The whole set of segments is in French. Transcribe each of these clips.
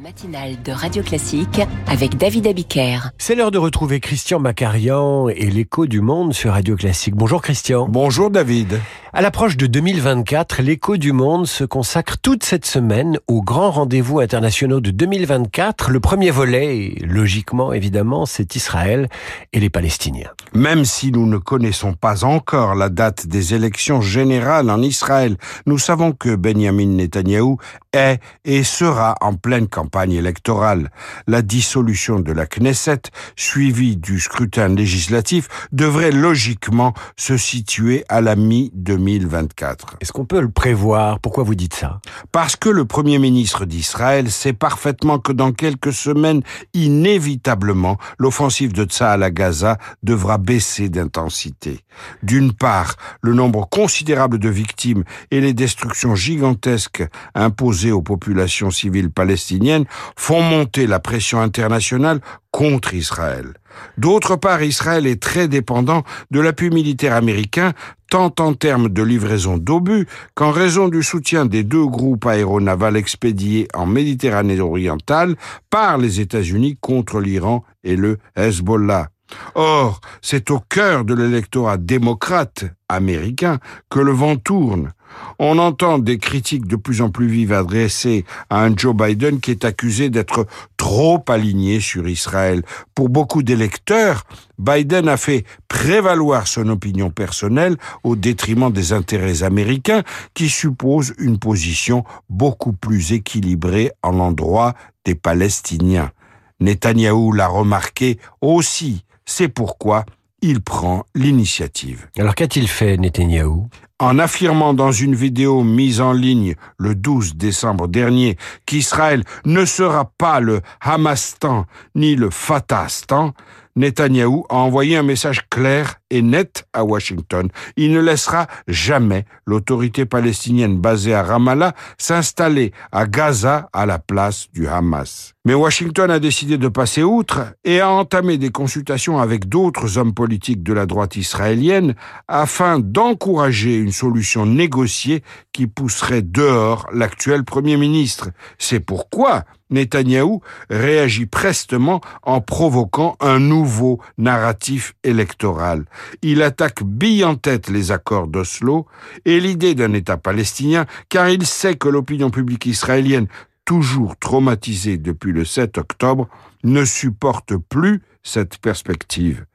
matinale de Radio Classique avec David Abiker. C'est l'heure de retrouver Christian Macarian et l'écho du monde sur Radio Classique. Bonjour Christian. Bonjour David. À l'approche de 2024, l'écho du monde se consacre toute cette semaine aux grands rendez-vous internationaux de 2024. Le premier volet, logiquement évidemment, c'est Israël et les Palestiniens. Même si nous ne connaissons pas encore la date des élections générales en Israël, nous savons que Benjamin Netanyahou est et sera en pleine campagne électorale. La dissolution de la Knesset, suivie du scrutin législatif, devrait logiquement se situer à la mi-2024. Est-ce qu'on peut le prévoir? Pourquoi vous dites ça? Parce que le Premier ministre d'Israël sait parfaitement que dans quelques semaines, inévitablement, l'offensive de Tsahal à Gaza devra baisser d'intensité. D'une part, le nombre considérable de victimes et les destructions gigantesques imposées aux populations civiles palestiniennes font monter la pression internationale contre Israël. D'autre part, Israël est très dépendant de l'appui militaire américain, tant en termes de livraison d'obus qu'en raison du soutien des deux groupes aéronavals expédiés en Méditerranée orientale par les États-Unis contre l'Iran et le Hezbollah. Or, c'est au cœur de l'électorat démocrate américain que le vent tourne. On entend des critiques de plus en plus vives adressées à un Joe Biden qui est accusé d'être trop aligné sur Israël. Pour beaucoup d'électeurs, Biden a fait prévaloir son opinion personnelle au détriment des intérêts américains qui supposent une position beaucoup plus équilibrée en l'endroit des Palestiniens. Netanyahou l'a remarqué aussi. C'est pourquoi il prend l'initiative. Alors qu'a-t-il fait, Netanyahou en affirmant dans une vidéo mise en ligne le 12 décembre dernier qu'Israël ne sera pas le Hamastan ni le Fatahstan, Netanyahou a envoyé un message clair et net à Washington. Il ne laissera jamais l'autorité palestinienne basée à Ramallah s'installer à Gaza à la place du Hamas. Mais Washington a décidé de passer outre et a entamé des consultations avec d'autres hommes politiques de la droite israélienne afin d'encourager une solution négociée qui pousserait dehors l'actuel Premier ministre. C'est pourquoi Netanyahou réagit prestement en provoquant un nouveau narratif électoral. Il attaque bille en tête les accords d'Oslo et l'idée d'un État palestinien car il sait que l'opinion publique israélienne, toujours traumatisée depuis le 7 octobre, ne supporte plus cette perspective.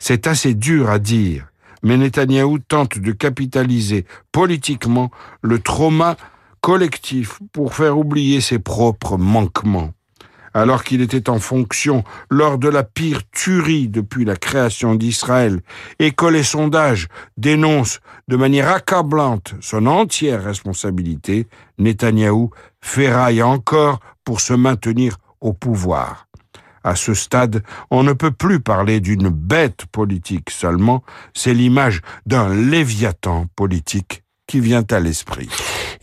C'est assez dur à dire, mais Netanyahou tente de capitaliser politiquement le trauma collectif pour faire oublier ses propres manquements. Alors qu'il était en fonction lors de la pire tuerie depuis la création d'Israël et que les sondages dénoncent de manière accablante son entière responsabilité, Netanyahou ferraille encore pour se maintenir au pouvoir. À ce stade, on ne peut plus parler d'une bête politique seulement, c'est l'image d'un léviathan politique qui vient à l'esprit.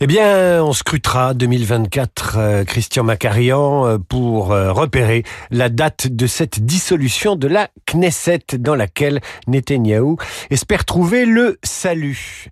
Eh bien, on scrutera 2024, euh, Christian Macarian, euh, pour euh, repérer la date de cette dissolution de la Knesset dans laquelle Netanyahou espère trouver le salut.